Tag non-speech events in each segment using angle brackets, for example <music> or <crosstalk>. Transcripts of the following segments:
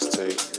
mistake.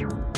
you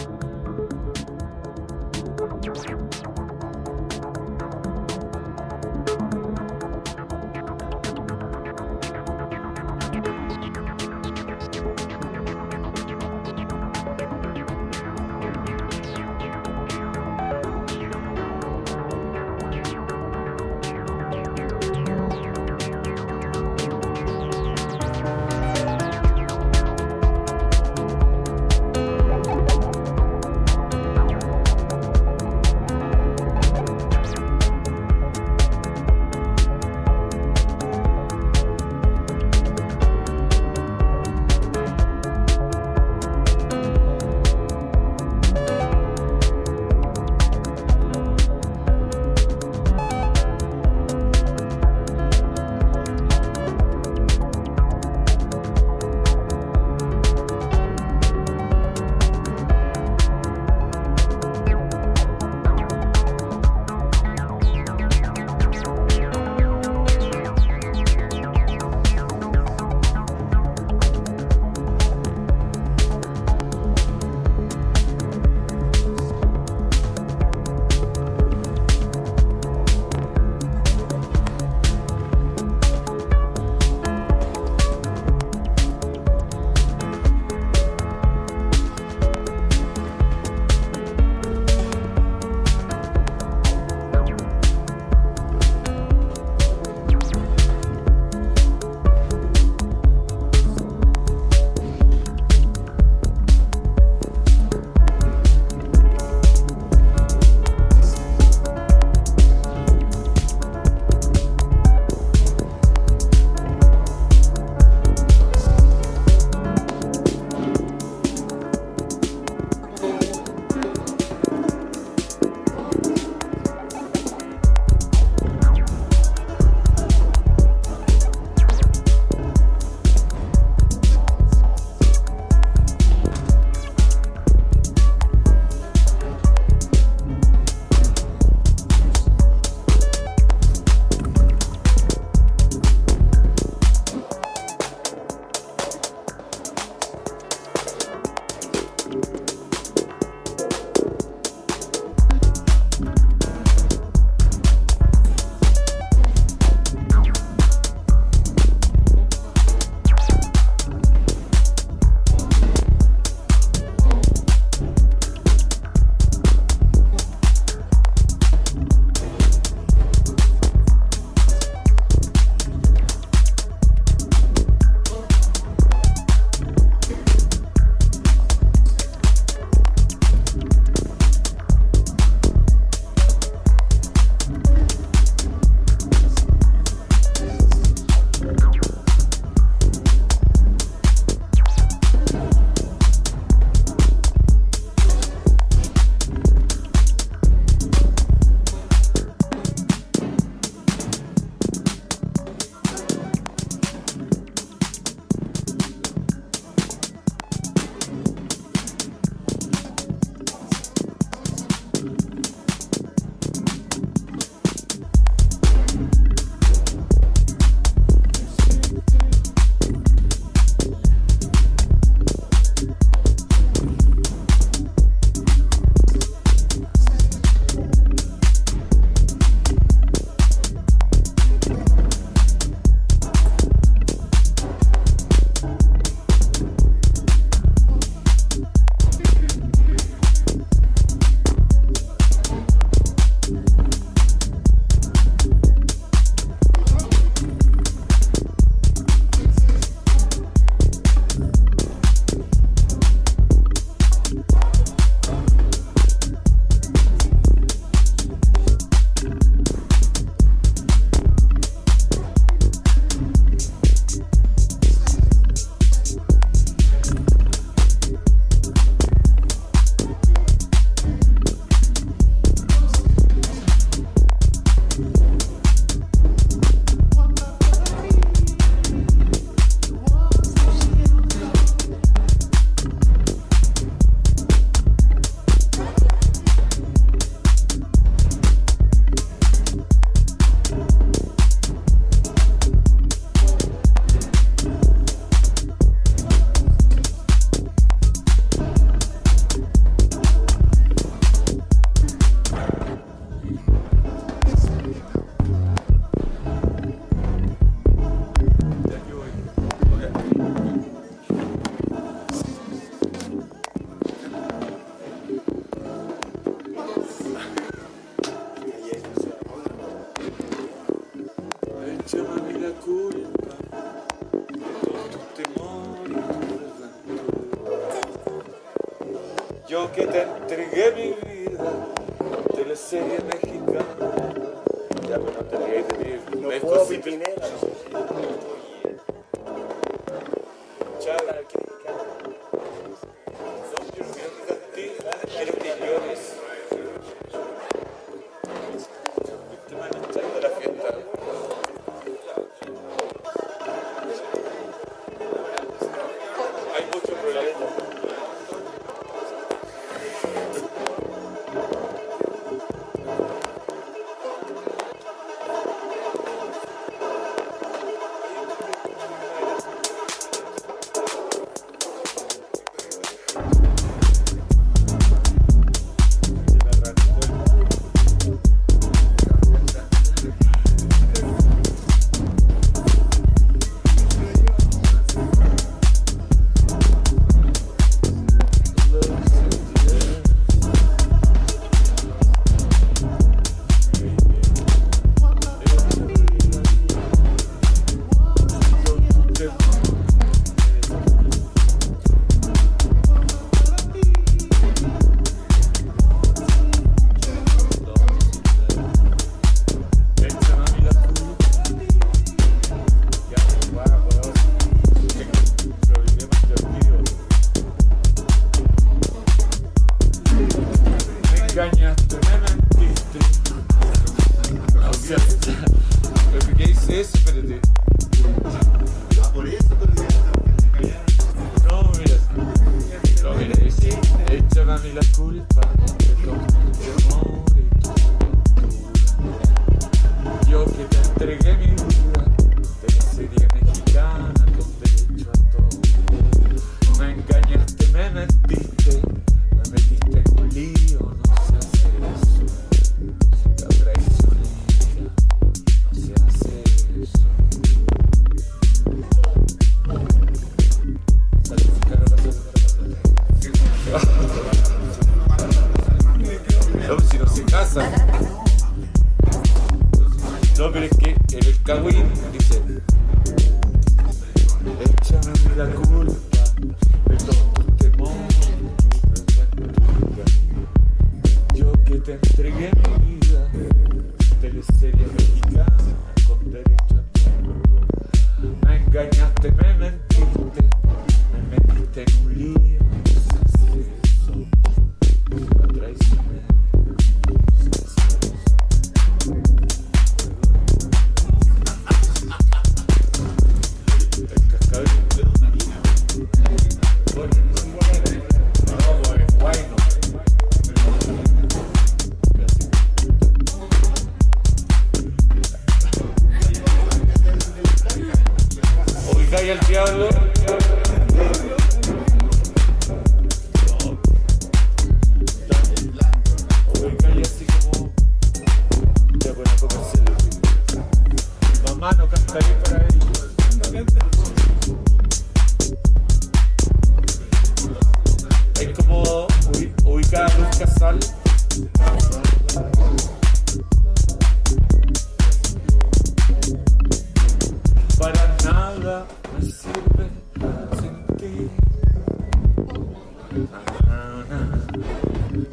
Yo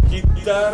Guitar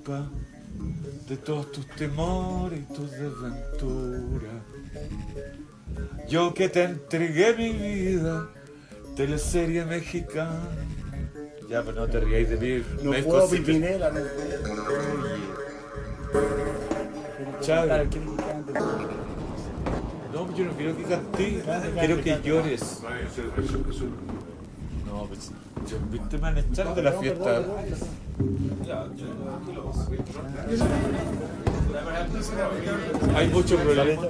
culpa de todos tus temores y tus desventuras. Yo que te entregué mi vida, teleserie mexicana. Ya, pero no te ríais de mí. No me puedo pipinela, no. No, yo no quiero que cantes, Cante, quiero que llores. No, pues, yo, viste, me van a echar de la fiesta. Hay mucho gentlemen.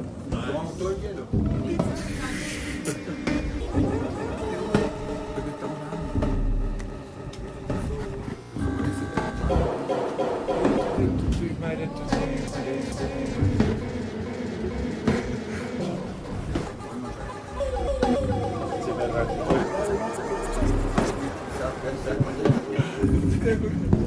<laughs>